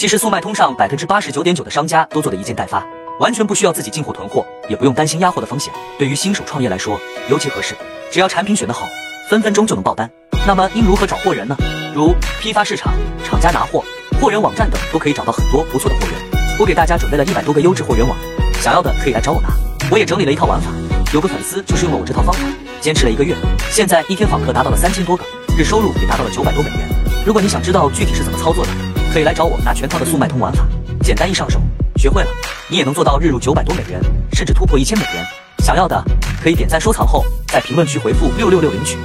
其实速卖通上百分之八十九点九的商家都做的一件代发，完全不需要自己进货囤货，也不用担心压货的风险。对于新手创业来说尤其合适，只要产品选得好，分分钟就能爆单。那么应如何找货源呢？如批发市场、厂家拿货、货源网站等，都可以找到很多不错的货源。我给大家准备了一百多个优质货源网，想要的可以来找我拿。我也整理了一套玩法，有个粉丝就是用了我这套方法，坚持了一个月，现在一天访客达到了三千多个，日收入也达到了九百多美元。如果你想知道具体是怎么操作的，可以来找我拿全套的速卖通玩法，简单易上手，学会了你也能做到日入九百多美元，甚至突破一千美元。想要的可以点赞收藏后，在评论区回复六六六领取。